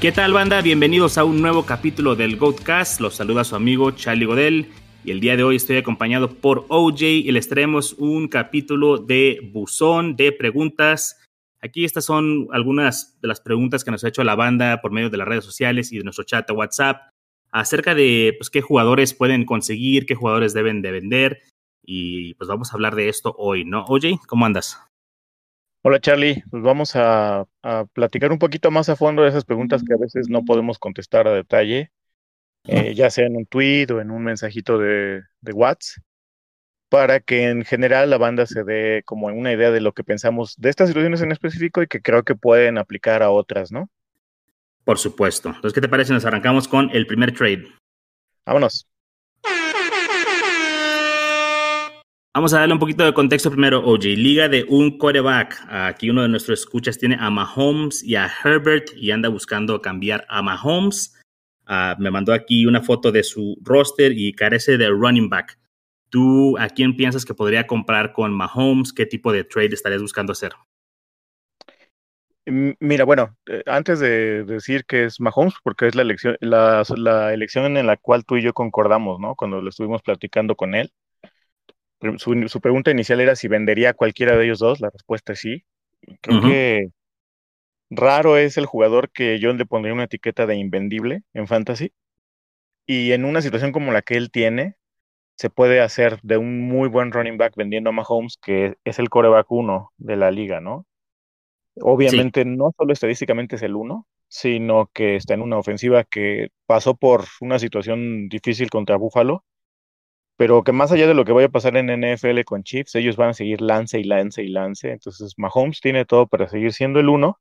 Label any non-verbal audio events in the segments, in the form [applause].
¿Qué tal banda? Bienvenidos a un nuevo capítulo del Goatcast. Los saluda su amigo Charlie Godel y el día de hoy estoy acompañado por OJ y les traemos un capítulo de buzón de preguntas. Aquí estas son algunas de las preguntas que nos ha hecho la banda por medio de las redes sociales y de nuestro chat de WhatsApp acerca de pues, qué jugadores pueden conseguir, qué jugadores deben de vender y pues vamos a hablar de esto hoy, ¿no? OJ, ¿cómo andas? Hola Charlie, pues vamos a, platicar un poquito más a fondo de esas preguntas que a veces no podemos contestar a detalle, eh, ya sea en un tweet o en un mensajito de, de WhatsApp, para que en general la banda se dé como una idea de lo que pensamos de estas situaciones en específico y que creo que pueden aplicar a otras, ¿no? Por supuesto. Entonces, ¿qué te parece? Nos arrancamos con el primer trade. Vámonos. Vamos a darle un poquito de contexto primero, OJ. Liga de un quarterback. Aquí uno de nuestros escuchas tiene a Mahomes y a Herbert y anda buscando cambiar a Mahomes. Ah, me mandó aquí una foto de su roster y carece de running back. ¿Tú a quién piensas que podría comprar con Mahomes? ¿Qué tipo de trade estarías buscando hacer? Mira, bueno, eh, antes de decir que es Mahomes, porque es la elección, la, elección en la cual tú y yo concordamos, ¿no? Cuando lo estuvimos platicando con él. Su, pregunta inicial era si vendería a cualquiera de ellos dos. La respuesta es sí. Creo que raro es el jugador que yo le pondría una etiqueta de invendible en fantasy. Y en una situación como la que él tiene, se puede hacer de un muy buen running back vendiendo a Mahomes, que es el coreback uno de la liga, ¿no? Obviamente no solo estadísticamente es el uno, sino que está en una ofensiva que pasó por una situación difícil contra Buffalo pero que más allá de lo que vaya a pasar en NFL con Chiefs, ellos van a seguir lance y lance y lance. Entonces, Mahomes tiene todo para seguir siendo el uno.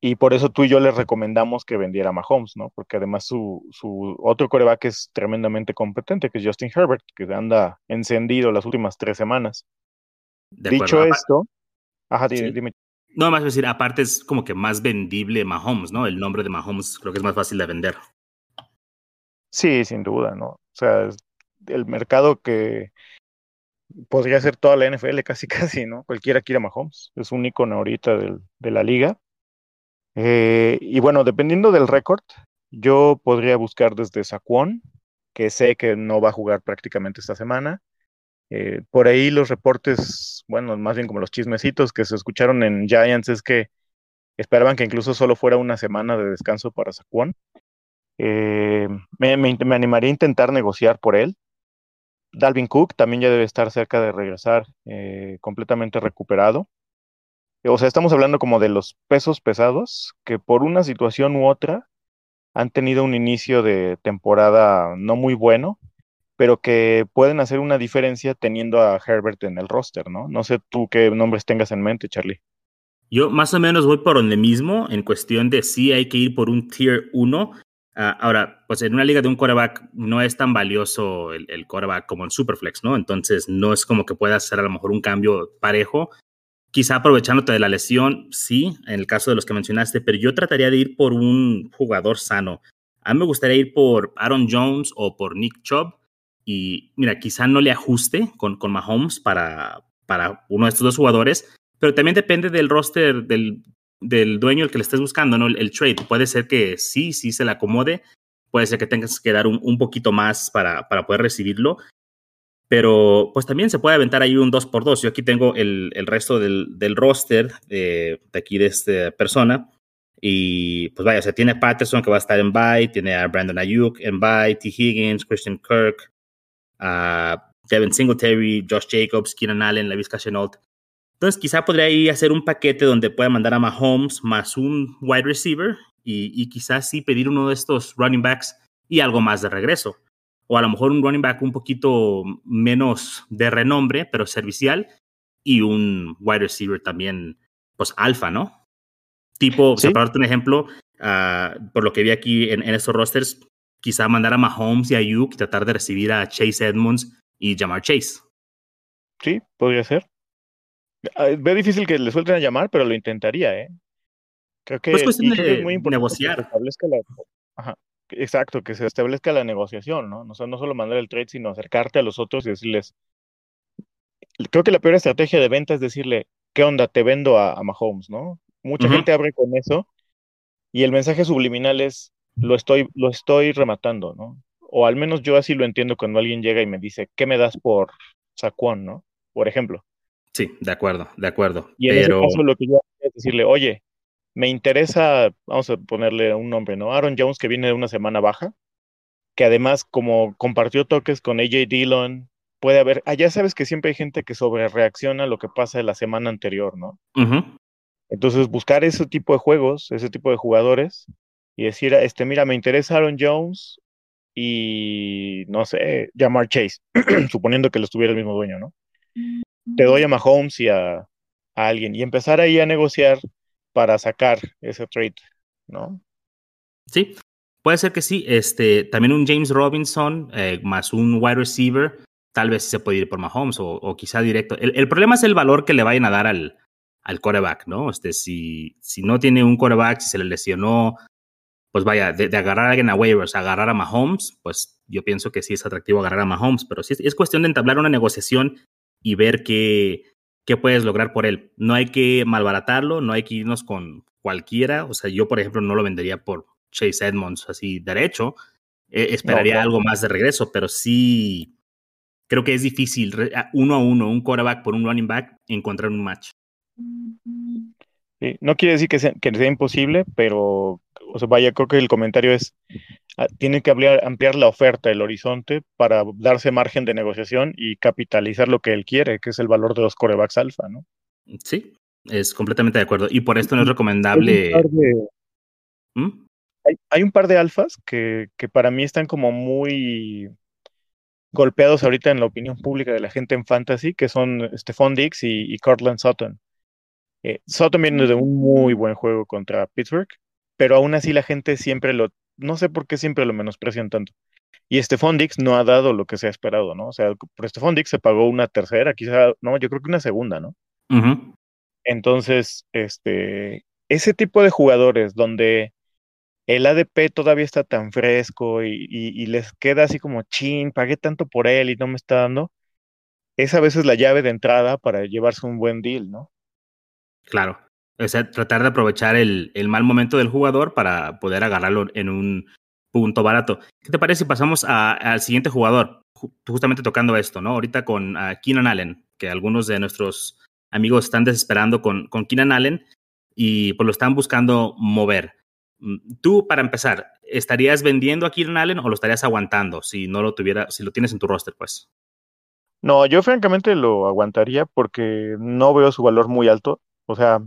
Y por eso tú y yo le recomendamos que vendiera a Mahomes, ¿no? Porque además su, su otro coreback es tremendamente competente, que es Justin Herbert, que anda encendido las últimas tres semanas. Dicho esto, ajá, dime, No, más decir, aparte es como que más vendible Mahomes, ¿no? El nombre de Mahomes creo que es más fácil de vender. Sí, sin duda, ¿no? O sea, el mercado que podría ser toda la NFL casi [laughs] casi, ¿no? Cualquiera quiere Mahomes, es un icono ahorita de la liga. Eh, y bueno, dependiendo del récord, yo podría buscar desde Saquon, que sé que no va a jugar prácticamente esta semana. Eh, por ahí los reportes, bueno, más bien como los chismecitos que se escucharon en Giants es que esperaban que incluso solo fuera una semana de descanso para Saquon. Eh, me, animaría a intentar negociar por él. Dalvin Cook también ya debe estar cerca de regresar eh, completamente recuperado. O sea, estamos hablando como de los pesos pesados que por una situación u otra han tenido un inicio de temporada no muy bueno, pero que pueden hacer una diferencia teniendo a Herbert en el roster, ¿no? No sé tú qué nombres tengas en mente, Charlie. Yo más o menos voy por donde mismo, en cuestión de si hay que ir por un tier 1 Ah, ahora, pues en una liga de un quarterback no es tan valioso el, el quarterback como en Superflex, ¿no? Entonces no es como que puedas hacer a lo mejor un cambio parejo. Quizá aprovechándote de la lesión, sí, en el caso de los que mencionaste, pero yo trataría de ir por un jugador sano. A mí me gustaría ir por Aaron Jones o por Nick Chubb. Y mira, quizá no le ajuste con, con Mahomes para, para uno de estos dos jugadores, pero también depende del roster del, del dueño el que le estés buscando, ¿no? El, trade. Puede ser que sí, sí se le acomode. Puede ser que tengas que dar un, poquito más para, para, poder recibirlo. Pero pues también se puede aventar ahí un 2x2. Yo aquí tengo el, el resto del, del roster de, aquí de esta persona. Y pues vaya, o sea, tiene Patterson que va a estar en bye, tiene a Brandon Ayuk en bye, T. Higgins, Christian Kirk, a Devin Singletary, Josh Jacobs, Keenan Allen, Levis Chenault. Entonces, quizá podría ir a hacer un paquete donde pueda mandar a Mahomes más un wide receiver y, y quizás sí pedir uno de estos running backs y algo más de regreso. O a lo mejor un running back un poquito menos de renombre, pero servicial, y un wide receiver también, pues alfa, ¿no? Tipo, ¿Sí? para darte un ejemplo, uh, por lo que vi aquí en, en, estos rosters, quizá mandar a Mahomes y a Ayuk y tratar de recibir a Chase Edmonds y llamar Chase. Sí, podría ser. Ah, Ve difícil que le suelten a llamar, pero lo intentaría, ¿eh? Creo que, pues cuestión de, es muy importante negociar. Que se establezca la, ajá, exacto, que se establezca la negociación, ¿no? O sea, no solo mandar el trade, sino acercarte a los otros y decirles. Creo que la peor estrategia de venta es decirle, ¿qué onda? Te vendo a, a Mahomes, ¿no? Mucha uh -huh. gente abre con eso y el mensaje subliminal es, lo estoy, lo estoy rematando, ¿no? O al menos yo así lo entiendo cuando alguien llega y me dice, ¿qué me das por Saquon, ¿no? Por ejemplo. Sí, de acuerdo, de acuerdo. Y en ese caso lo que yo es decirle, oye, me interesa, vamos a ponerle un nombre, ¿no? Aaron Jones que viene de una semana baja, que además como compartió toques con AJ Dillon, puede haber, allá ah, sabes que siempre hay gente que sobre reacciona a lo que pasa de la semana anterior, ¿no? Entonces buscar ese tipo de juegos, ese tipo de jugadores y decir, este, mira, me interesa Aaron Jones y no sé, llamar Chase, [clears throat] suponiendo que lo estuviera el mismo dueño, ¿no? Te doy a Mahomes y a, a alguien y empezar ahí a negociar para sacar ese trade, ¿no? Sí, puede ser que sí. Este, también un James Robinson eh, más un wide receiver, tal vez se puede ir por Mahomes o, quizá directo. El, problema es el valor que le vayan a dar al, al coreback, ¿no? Este, si, si no tiene un coreback, si se le lesionó, pues vaya, de, agarrar a alguien a waivers, agarrar a Mahomes, pues yo pienso que sí es atractivo agarrar a Mahomes, pero sí es cuestión de entablar una negociación y ver qué, qué puedes lograr por él. No hay que malbaratarlo, no hay que irnos con cualquiera. O sea, yo, por ejemplo, no lo vendería por Chase Edmonds así derecho. Eh, esperaría algo más de regreso, pero sí creo que es difícil uno a uno, un quarterback por un running back, encontrar un match. no quiere decir que sea, que sea imposible, pero o sea, vaya, creo que el comentario es Ah, tiene que ampliar, la oferta, el horizonte, para darse margen de negociación y capitalizar lo que él quiere, que es el valor de los corebacks alfa, ¿no? Sí, es completamente de acuerdo. Y por esto no es recomendable. ¿Mm? Hay un par de, alfas que, que, para mí están como muy golpeados ahorita en la opinión pública de la gente en fantasy, que son Stephon Dix y, y Cortland Sutton. Eh, Sutton viene de un muy buen juego contra Pittsburgh, pero aún así la gente siempre lo no sé por qué siempre lo menosprecian tanto. Y Stephon Dix no ha dado lo que se ha esperado, ¿no? O sea, por Stephon Dix se pagó una tercera, quizá, no, yo creo que una segunda, ¿no? Entonces, este, ese tipo de jugadores donde el ADP todavía está tan fresco y, les queda así como, chin, pagué tanto por él y no me está dando, es a veces la llave de entrada para llevarse un buen deal, ¿no? Claro. O sea, tratar de aprovechar el, mal momento del jugador para poder agarrarlo en un punto barato. ¿Qué te parece si pasamos al siguiente jugador? Justamente tocando esto, ¿no? Ahorita con Keenan Allen, que algunos de nuestros amigos están desesperando con, con Keenan Allen y pues lo están buscando mover. Mm, tú, para empezar, ¿estarías vendiendo a Keenan Allen o lo estarías aguantando si no lo tuviera, si lo tienes en tu roster, pues? No, yo francamente lo aguantaría porque no veo su valor muy alto. O sea,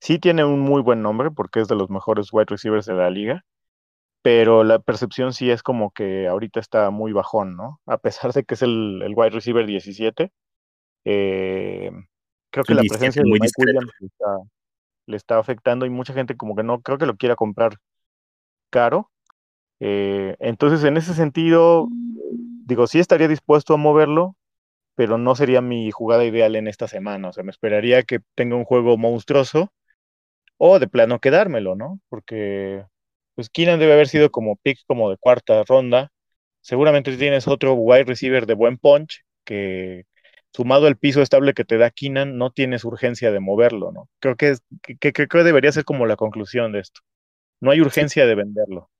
Sí tiene un muy buen nombre porque es de los mejores wide receivers de la liga, pero la percepción sí es como que ahorita está muy bajón, ¿no? A pesar de que es el, el wide receiver 17, eh, creo que la presencia de Mike Williams le está, afectando y mucha gente como que no creo que lo quiera comprar caro. Eh, entonces, en ese sentido, digo, sí estaría dispuesto a moverlo, pero no sería mi jugada ideal en esta semana. O sea, me esperaría que tenga un juego monstruoso o de plano quedármelo, ¿no? Porque pues Keenan debe haber sido como pick como de cuarta ronda. Seguramente tienes otro wide receiver de buen punch que sumado al piso estable que te da Keenan, no tienes urgencia de moverlo, ¿no? Creo que, que, que, que debería ser como la conclusión de esto. No hay urgencia de venderlo.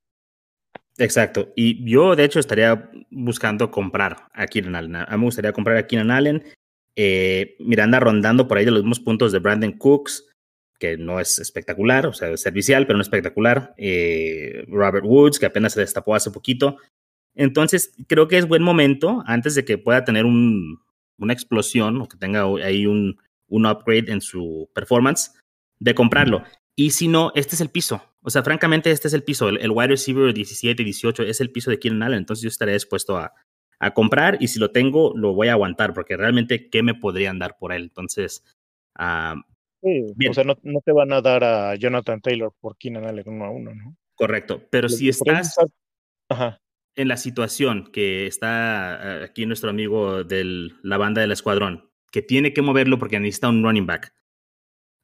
Exacto. Y yo, de hecho, estaría buscando comprar a Keenan Allen. A mí me gustaría comprar a Keenan Allen. Eh, Miranda rondando por ahí de los mismos puntos de Brandon Cooks que no es espectacular, o sea, es servicial, pero no espectacular. Eh, Robert Woods, que apenas se destapó hace poquito. Entonces, creo que es buen momento, antes de que pueda tener un, una explosión o que tenga ahí un, un upgrade en su performance, de comprarlo. Y si no, este es el piso. O sea, francamente, este es el piso. El, wide receiver 17 y 18 es el piso de Keenan Allen. Entonces, yo estaré dispuesto a, a comprar y si lo tengo, lo voy a aguantar porque realmente, ¿qué me podrían dar por él? Entonces, uh, o sea, no, te van a dar a Jonathan Taylor por Keenan Allen uno a uno, ¿no? Correcto, pero si estás en la situación que está aquí nuestro amigo de la banda del escuadrón, que tiene que moverlo porque necesita un running back,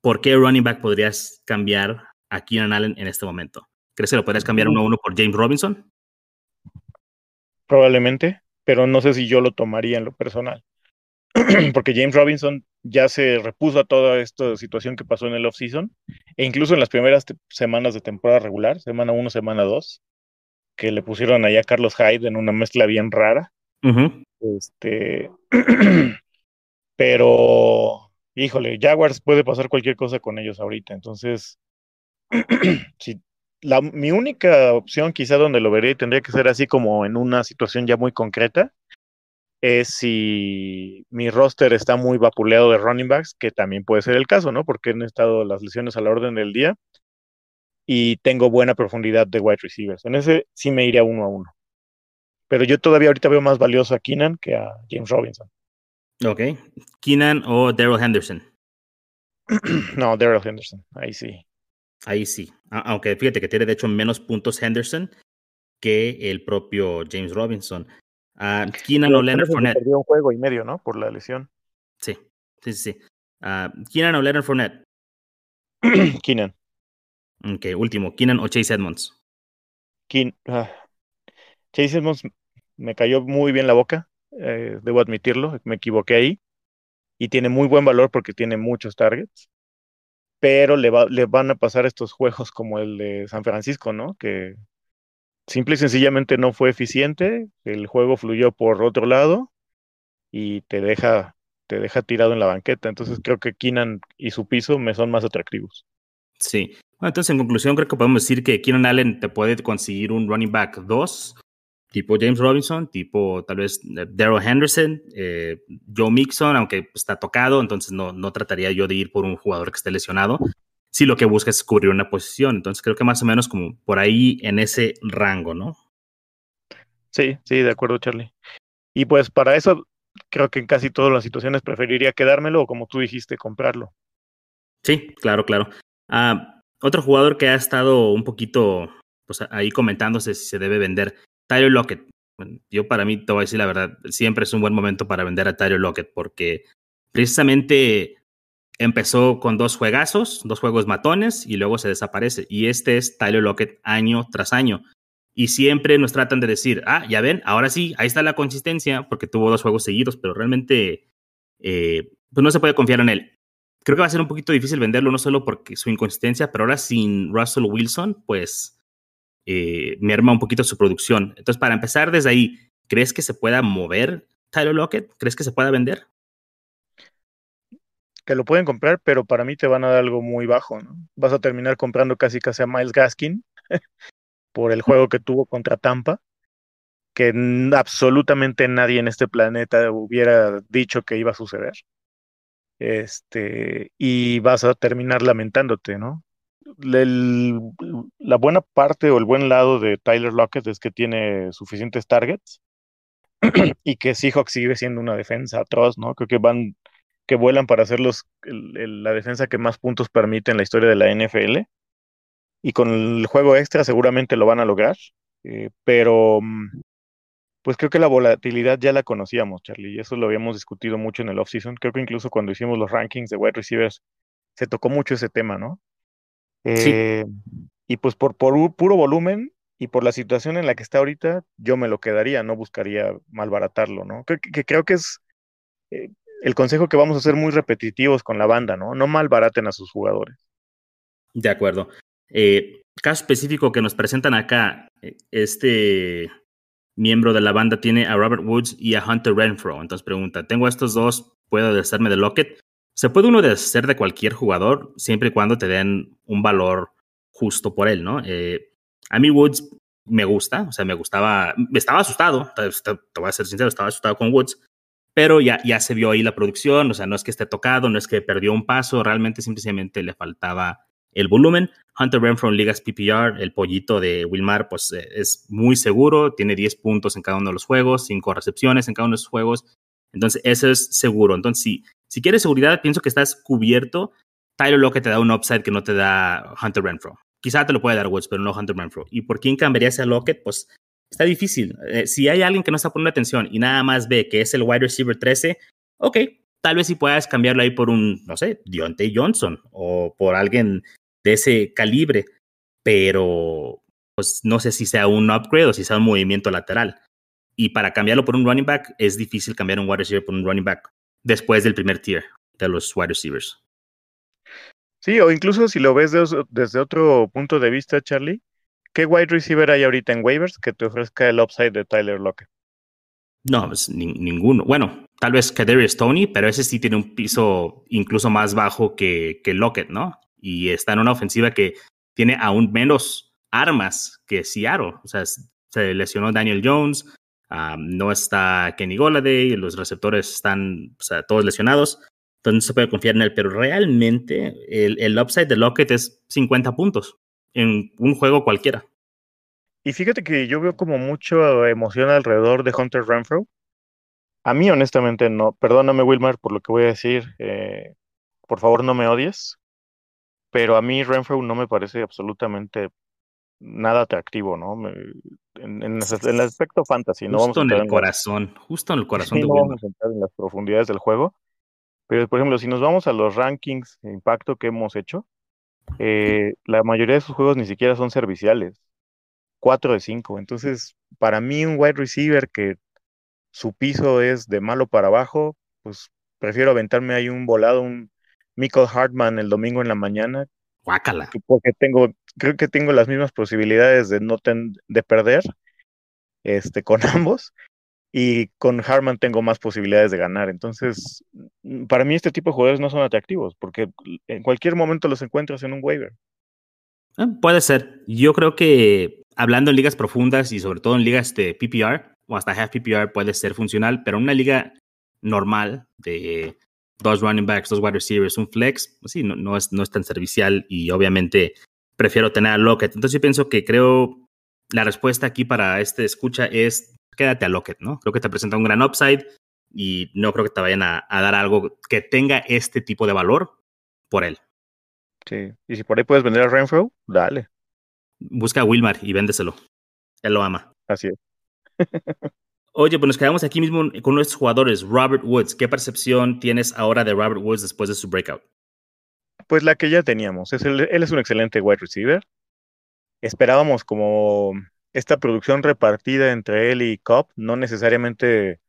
¿por qué running back podrías cambiar a Keenan Allen en este momento? ¿Crees que lo podrías cambiar uno a uno por James Robinson? Probablemente, pero no sé si yo lo tomaría en lo personal. [clears throat] porque James Robinson ya se repuso a toda esta situación que pasó en el offseason E incluso en las primeras semanas de temporada regular, semana 1, semana 2, que le pusieron allá a Carlos Hyde en una mezcla bien rara. Este, [clears throat] pero, híjole, Jaguars puede pasar cualquier cosa con ellos ahorita. Entonces, [clears throat] si, la, mi única opción quizá donde lo vería y tendría que ser así como en una situación ya muy concreta, es si mi roster está muy vapuleado de running backs, que también puede ser el caso, ¿no? Porque han estado las lesiones a la orden del día y tengo buena profundidad de wide receivers. En ese sí me iría uno a uno. Pero yo todavía ahorita veo más valioso a Keenan que a James Robinson. Ok. Keenan o Daryl Henderson. [clears throat] no, Daryl Henderson. Ahí sí. Ahí sí. Aunque fíjate que tiene de hecho menos puntos Henderson que el propio James Robinson. Uh, Keenan o Leonard Fournette. Perdió un juego y medio, ¿no? Por la lesión. Sí, sí, sí. Uh, Keenan o Leonard Fournette. [clears throat] Keenan. Ok, último. Keenan o Chase Edmonds. Keen, uh, Chase Edmonds me cayó muy bien la boca, eh, debo admitirlo, me equivoqué ahí. Y tiene muy buen valor porque tiene muchos targets. Pero le, va, le van a pasar estos juegos como el de San Francisco, ¿no? Que simple y sencillamente no fue eficiente, el juego fluyó por otro lado y te deja, te deja tirado en la banqueta. Entonces creo que Keenan y su piso me son más atractivos. Sí. Bueno, entonces en conclusión creo que podemos decir que Keenan Allen te puede conseguir un running back 2, tipo James Robinson, tipo tal vez eh, Daryl Henderson, eh, Joe Mixon, aunque está tocado, entonces no, no trataría yo de ir por un jugador que esté lesionado si lo que busca es cubrir una posición. Entonces creo que más o menos como por ahí en ese rango, ¿no? Sí, sí, de acuerdo, Charlie. Y pues para eso creo que en casi todas las situaciones preferiría quedármelo o como tú dijiste, comprarlo. Sí, claro, claro. Ah, otro jugador que ha estado un poquito pues, ahí comentándose si se debe vender, Tyler Lockett. yo para mí, te voy a decir la verdad, siempre es un buen momento para vender a Tyler Lockett porque precisamente empezó con dos juegazos, dos juegos matones y luego se desaparece. Y este es Tyler Lockett año tras año. Y siempre nos tratan de decir, ah, ya ven, ahora sí, ahí está la consistencia porque tuvo dos juegos seguidos, pero realmente eh, pues no se puede confiar en él. Creo que va a ser un poquito difícil venderlo, no solo porque su inconsistencia, pero ahora sin Russell Wilson, pues eh, merma un poquito su producción. Entonces, para empezar desde ahí, ¿crees que se pueda mover Tyler Lockett? ¿Crees que se pueda vender? Que lo pueden comprar, pero para mí te van a dar algo muy bajo, ¿no? Vas a terminar comprando casi casi a Miles Gaskin [laughs] por el juego que tuvo contra Tampa, que absolutamente nadie en este planeta hubiera dicho que iba a suceder. Este, y vas a terminar lamentándote, ¿no? la buena parte o el buen lado de Tyler Lockett es que tiene suficientes targets [clears throat] y que Seahawks sigue siendo una defensa atroz, ¿no? Creo que van que vuelan para ser los, la defensa que más puntos permite en la historia de la NFL. Y con el juego extra seguramente lo van a lograr. Eh, pero mm, pues creo que la volatilidad ya la conocíamos, Charlie, y eso lo habíamos discutido mucho en el offseason. Creo que incluso cuando hicimos los rankings de wide receivers se tocó mucho ese tema, ¿no? Eh, y pues por, por puro volumen y por la situación en la que está ahorita, yo me lo quedaría, no buscaría malbaratarlo, ¿no? Que, que creo que es eh, el consejo que vamos a ser muy repetitivos con la banda, ¿no? No malbaraten a sus jugadores. De acuerdo. Eh, caso específico que nos presentan acá, eh, este miembro de la banda tiene a Robert Woods y a Hunter Renfro. Entonces pregunta, tengo estos dos, ¿puedo deshacerme de Lockett? Se puede uno deshacer de cualquier jugador siempre y cuando te den un valor justo por él, ¿no? Eh, a mí Woods me gusta, o sea, me gustaba, estaba asustado, te, voy a ser sincero, estaba asustado con Woods, pero ya, ya se vio ahí la producción, o sea, no es que esté tocado, no es que perdió un paso, realmente simplemente le faltaba el volumen. Hunter Renfro en ligas PPR, el pollito de Wilmar, pues eh, es muy seguro, tiene 10 puntos en cada uno de los juegos, 5 recepciones en cada uno de los juegos, entonces eso es seguro. Entonces, si, si quieres seguridad, pienso que estás cubierto. Tyler Lockett te da un upside que no te da Hunter Renfro. Quizá te lo puede dar Woods, pero no Hunter Renfro. ¿Y por quién cambiarías a Lockett? Pues está difícil. Eh, si hay alguien que no está poniendo atención y nada más ve que es el wide receiver 13, ok, tal vez si puedas cambiarlo ahí por un, no sé, Deontay Johnson o por alguien de ese calibre, pero pues no sé si sea un upgrade o si sea un movimiento lateral. Y para cambiarlo por un running back es difícil cambiar un wide receiver por un running back después del primer tier de los wide receivers. Sí, o incluso si lo ves desde otro punto de vista, Charlie, ¿qué wide receiver hay ahorita en waivers que te ofrezca el upside de Tyler Lockett? No, pues ninguno. Bueno, tal vez Kadarius Tony, pero ese sí tiene un piso incluso más bajo que, Lockett, ¿no? Y está en una ofensiva que tiene aún menos armas que Seattle. O sea, se lesionó Daniel Jones, no está Kenny Goladay, los receptores están todos lesionados. Entonces no se puede confiar en él, pero realmente el, el upside de Lockett es 50 puntos en un juego cualquiera. Y fíjate que yo veo como mucha emoción alrededor de Hunter Renfro. A mí, honestamente, no. Perdóname, Wilmar, por lo que voy a decir. Eh, por favor, no me odies. Pero a mí Renfro no me parece absolutamente nada atractivo, ¿no? en, el aspecto fantasy, ¿no? Justo en el corazón, justo en el [laughs] corazón de no vamos a entrar en las profundidades del juego. Pero, por ejemplo, si nos vamos a los rankings de impacto que hemos hecho, eh, la mayoría de sus juegos ni siquiera son serviciales. 4 de 5. Entonces, para mí, un wide receiver que su piso es de malo para abajo, pues prefiero aventarme ahí un volado, un Michael Hartman el domingo en la mañana. Guácala. Porque tengo, creo que tengo las mismas posibilidades de no de perder este, con [laughs] ambos. Y con Hartman tengo más posibilidades de ganar. Entonces, para mí este tipo de jugadores no son atractivos, porque en cualquier momento los encuentras en un waiver. Ah, puede ser. Yo creo que hablando en ligas profundas y sobre todo en ligas de PPR o hasta half PPR puede ser funcional, pero una liga normal de dos running backs, dos wide receivers, un flex, pues sí, no, no, es, no es tan servicial y obviamente prefiero tener a Lockett. Entonces yo pienso que creo la respuesta aquí para este escucha es quédate a Lockett, ¿no? Creo que te presenta un gran upside y no creo que te vayan a, a dar algo que tenga este tipo de valor por él. Sí, y si por ahí puedes vender a Renfro, dale busca a Wilmar y véndeselo. Él lo ama. Así es. Oye, pues nos quedamos aquí mismo con nuestros jugadores. Robert Woods, ¿qué percepción tienes ahora de Robert Woods después de su breakout? Pues la que ya teníamos. Es él es un excelente wide receiver. Esperábamos como esta producción repartida entre él y Cobb, no necesariamente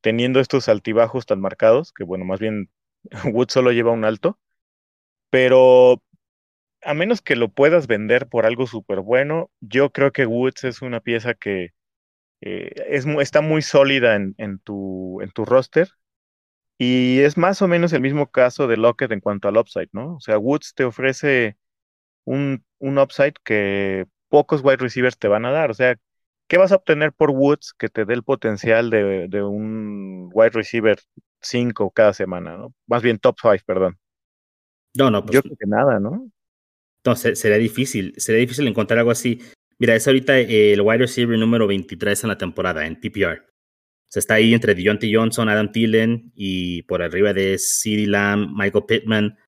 teniendo estos altibajos tan marcados, que bueno, más bien [laughs] Woods solo lleva un alto, pero a menos que lo puedas vender por algo súper bueno, yo creo que Woods es una pieza que eh, es, está muy sólida en, en, tu, en tu roster. Y es más o menos el mismo caso de Lockett en cuanto al upside, ¿no? O sea, Woods te ofrece un, un upside que pocos wide receivers te van a dar. O sea, ¿qué vas a obtener por Woods que te dé el potencial de, de un wide receiver 5 cada semana, ¿no? Más bien top 5, perdón. No, no, pues, Yo creo que nada, ¿no? Entonces, sería difícil, sería difícil encontrar algo así. Mira, es ahorita el wide receiver número 23 en la temporada, en PPR. Se está ahí entre Deontay Johnson, Adam Thielen y por arriba de CeeDee Lamb, Michael Pittman.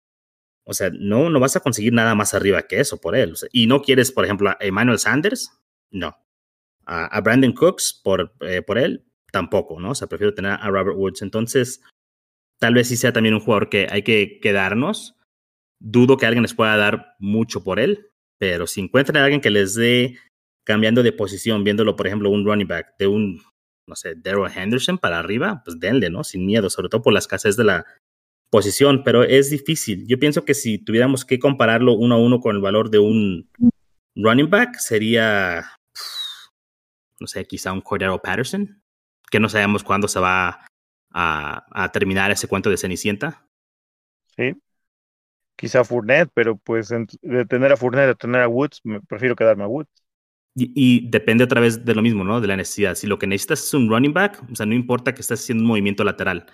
O sea, no, no vas a conseguir nada más arriba que eso por él. y no quieres, por ejemplo, a Emmanuel Sanders, no. A, Brandon Cooks por, eh, por él, tampoco, ¿no? O sea, prefiero tener a Robert Woods. Entonces, tal vez sí sea también un jugador que hay que quedarnos Dudo que alguien les pueda dar mucho por él, pero si encuentran a alguien que les dé cambiando de posición, viéndolo, por ejemplo, un running back de un, no sé, Daryl Henderson para arriba, pues denle, ¿no? Sin miedo, sobre todo por la escasez de la posición, pero es difícil. Yo pienso que si tuviéramos que compararlo uno a uno con el valor de un running back, sería, no sé, quizá un Cordero Patterson, que no sabemos cuándo se va a, a terminar ese cuento de Cenicienta. Sí, quizá Fournette, pero pues de tener a Fournette a tener a Woods, me prefiero quedarme a Woods. Y, depende otra vez de lo mismo, ¿no? De la necesidad. Si lo que necesitas es un running back, o sea, no importa que estés haciendo un movimiento lateral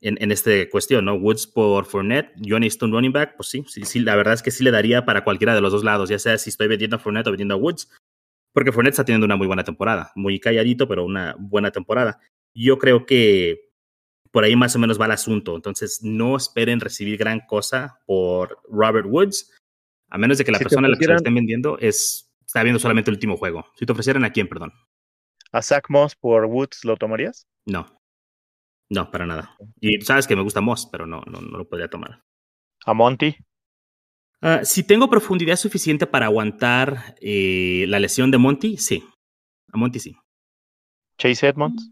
en, en esta cuestión, ¿no? Woods por Fournette, yo necesito un running back, pues sí, sí, sí, la verdad es que sí le daría para cualquiera de los dos lados, ya sea si estoy vendiendo a Fournette o vendiendo a Woods, porque Fournette está teniendo una muy buena temporada, muy calladito, pero una buena temporada. Yo creo que por ahí más o menos va el asunto. Entonces, no esperen recibir gran cosa por Robert Woods, a menos de que la persona a la que se lo estén vendiendo es, está viendo solamente el último juego. Si te ofrecieran a quién, perdón. ¿A Zach Moss por Woods lo tomarías? No. No, para nada. Y sabes que me gusta Moss, pero no, no, no lo podría tomar. ¿A Monty? Ah, si tengo profundidad suficiente para aguantar eh, la lesión de Monty, sí. A Monty sí. Chase Edmonds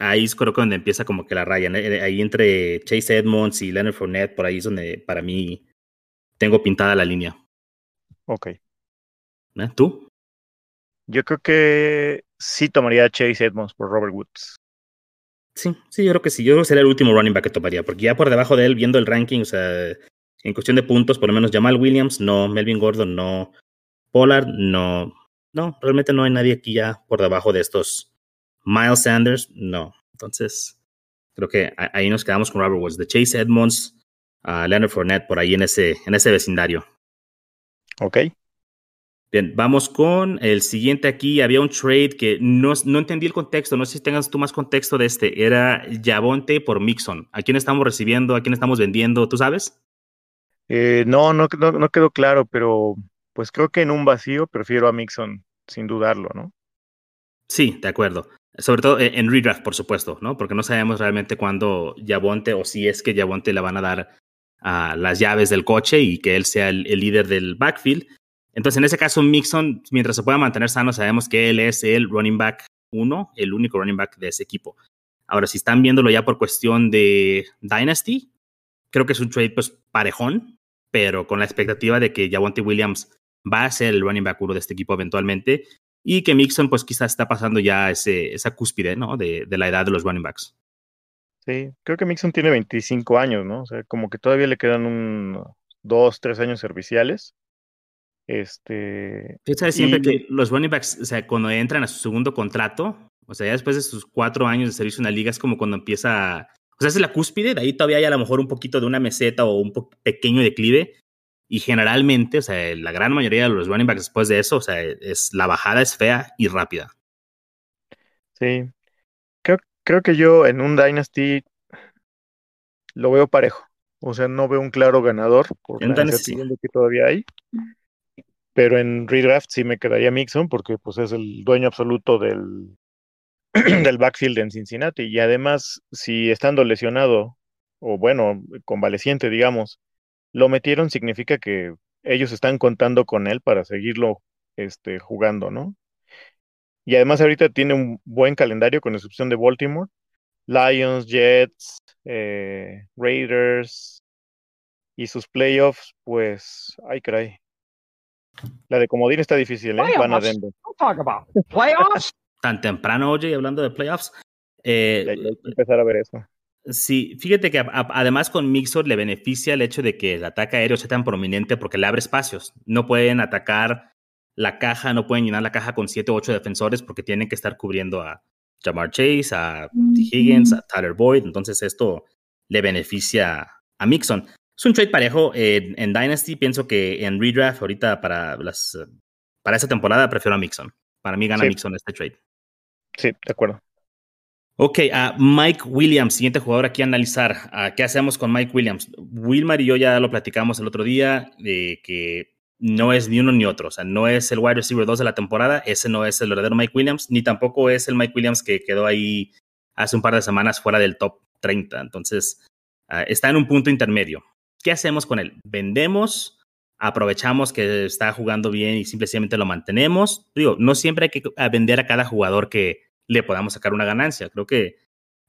ahí es creo que donde empieza como que la raya, ahí entre Chase Edmonds y Leonard Fournette, por ahí es donde para mí tengo pintada la línea. Ok. ¿Eh? ¿Tú? Yo creo que sí tomaría a Chase Edmonds por Robert Woods. Sí, sí, yo creo que sí. Yo creo que sería el último running back que tomaría, porque ya por debajo de él, viendo el ranking, o sea, en cuestión de puntos, por lo menos Jamal Williams, no, Melvin Gordon, no, Pollard, no, no, realmente no hay nadie aquí ya por debajo de estos. Miles Sanders, no. Entonces, creo que ahí nos quedamos con Robert Woods, de Chase Edmonds, Leonard Fournette, por ahí en ese, en ese vecindario. Ok. Bien, vamos con el siguiente aquí. Había un trade que no, no entendí el contexto. No sé si tengas tú más contexto de este. Era Yavonte por Mixon. ¿A quién estamos recibiendo? ¿A quién estamos vendiendo? ¿Tú sabes? Eh, no, no, no, quedó claro, pero pues creo que en un vacío prefiero a Mixon, sin dudarlo, ¿no? Sí, de acuerdo. Sobre todo en redraft, por supuesto, ¿no? Porque no sabemos realmente cuándo Yavonte o si es que Yavonte le van a dar a las llaves del coche y que él sea el líder del backfield. Entonces, en ese caso, Mixon, mientras se pueda mantener sano, sabemos que él es el running back uno, el único running back de ese equipo. Ahora, si están viéndolo ya por cuestión de Dynasty, creo que es un trade pues parejón, pero con la expectativa de que Javonte Williams va a ser el running back uno de este equipo eventualmente y que Mixon pues quizás está pasando ya ese, esa cúspide, ¿no? De, de la edad de los running backs. Sí, creo que Mixon tiene 25 años, ¿no? O sea, como que todavía le quedan un dos, tres años serviciales. Este. Sabes siempre que los running backs, o sea, cuando entran a su segundo contrato, o sea, ya después de sus cuatro años de servicio en la liga, es como cuando empieza. O sea, es la cúspide, de ahí todavía hay a lo mejor un poquito de una meseta o un pequeño declive. Y generalmente, o sea, la gran mayoría de los running backs después de eso, o sea, es, la bajada es fea y rápida. Sí. Creo, creo que yo en un Dynasty lo veo parejo. O sea, no veo un claro ganador por la que todavía hay pero en redraft sí me quedaría Mixon porque pues es el dueño absoluto del, [clears throat] del backfield en Cincinnati y además si estando lesionado o bueno, convaleciente digamos, lo metieron significa que ellos están contando con él para seguirlo este, jugando, ¿no? Y además ahorita tiene un buen calendario con excepción de Baltimore, Lions, Jets, eh, Raiders y sus playoffs, pues, ay caray, la de Comodín está difícil, ¿eh? Van a Denver. Tan temprano, oye, hablando de playoffs. Eh, hay, que empezar a ver eso. Sí, fíjate que además con Mixor le beneficia el hecho de que el ataque aéreo sea tan prominente porque le abre espacios. No pueden atacar la caja, no pueden llenar la caja con 7 o 8 defensores porque tienen que estar cubriendo a Jamar Chase, a T. Higgins, a Tyler Boyd. Entonces esto le beneficia a Mixon. Es un trade parejo. en Dynasty pienso que en redraft ahorita para las para esta temporada prefiero a Mixon. Para mí gana Mixon este trade. Sí, de acuerdo. Ok, a Mike Williams, siguiente jugador aquí a analizar. ¿Qué hacemos con Mike Williams? Wilmar y yo ya lo platicamos el otro día, de que no es ni uno ni otro. O sea, no es el wide receiver 2 de la temporada. Ese no es el verdadero Mike Williams, ni tampoco es el Mike Williams que quedó ahí hace un par de semanas fuera del top 30. Entonces, ah, está en un punto intermedio. ¿Qué hacemos con él? ¿Vendemos? ¿Aprovechamos que está jugando bien y simplemente lo mantenemos? Digo, no siempre hay que vender a cada jugador que le podamos sacar una ganancia. Creo que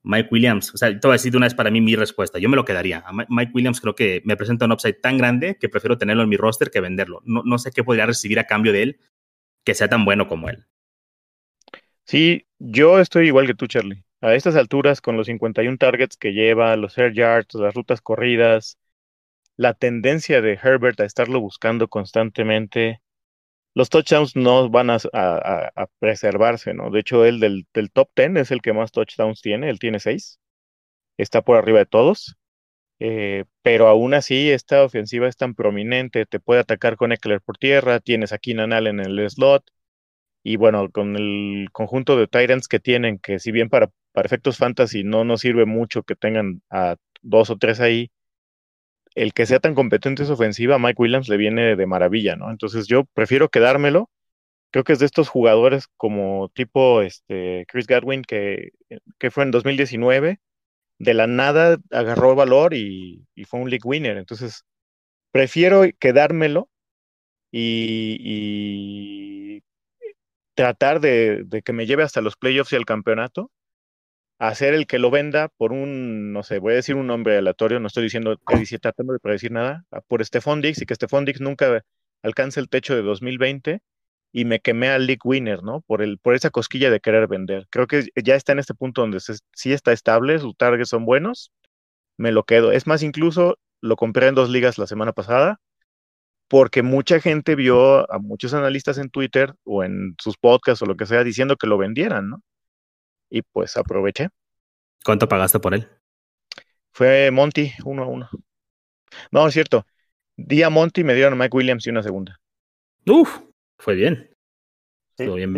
Mike Williams, o sea, te voy a decir de una vez para mí mi respuesta. Yo me lo quedaría. A Mike Williams creo que me presenta un upside tan grande que prefiero tenerlo en mi roster que venderlo. No, no sé qué podría recibir a cambio de él que sea tan bueno como él. Sí, yo estoy igual que tú, Charlie. A estas alturas, con los 51 targets que lleva, los air yards, las rutas corridas, la tendencia de Herbert a estarlo buscando constantemente, los touchdowns no van a, preservarse, ¿no? De hecho, él del, top 10 es el que más touchdowns tiene, él tiene 6, está por arriba de todos, eh, pero aún así esta ofensiva es tan prominente, te puede atacar con Eckler por tierra, tienes a Keenan en el slot, y bueno, con el conjunto de Titans que tienen, que si bien para, para efectos fantasy no nos sirve mucho que tengan a dos o tres ahí, el que sea tan competente en su ofensiva, Mike Williams le viene de maravilla, ¿no? Entonces yo prefiero quedármelo. Creo que es de estos jugadores como tipo este, Chris Godwin, que, que fue en 2019, de la nada agarró valor y, fue un league winner. Entonces, prefiero quedármelo y, tratar de, de, que me lleve hasta los playoffs y el campeonato hacer el que lo venda por un, no sé, voy a decir un nombre aleatorio, no estoy diciendo, tratando de predecir nada, por Stephon Dix y que Stephon Dix nunca alcance el techo de 2020 y me quemé al League Winner, ¿no? Por, el, por esa cosquilla de querer vender. Creo que ya está en este punto donde sí está estable, sus targets son buenos, me lo quedo. Es más, incluso lo compré en dos ligas la semana pasada porque mucha gente vio a muchos analistas en Twitter o en sus podcasts o lo que sea diciendo que lo vendieran, ¿no? Y pues aproveché. ¿Cuánto pagaste por él? Fue Monty, uno a uno. No, es cierto. Di a Monty, me dieron a Mike Williams y una segunda. Uf, fue bien. bien,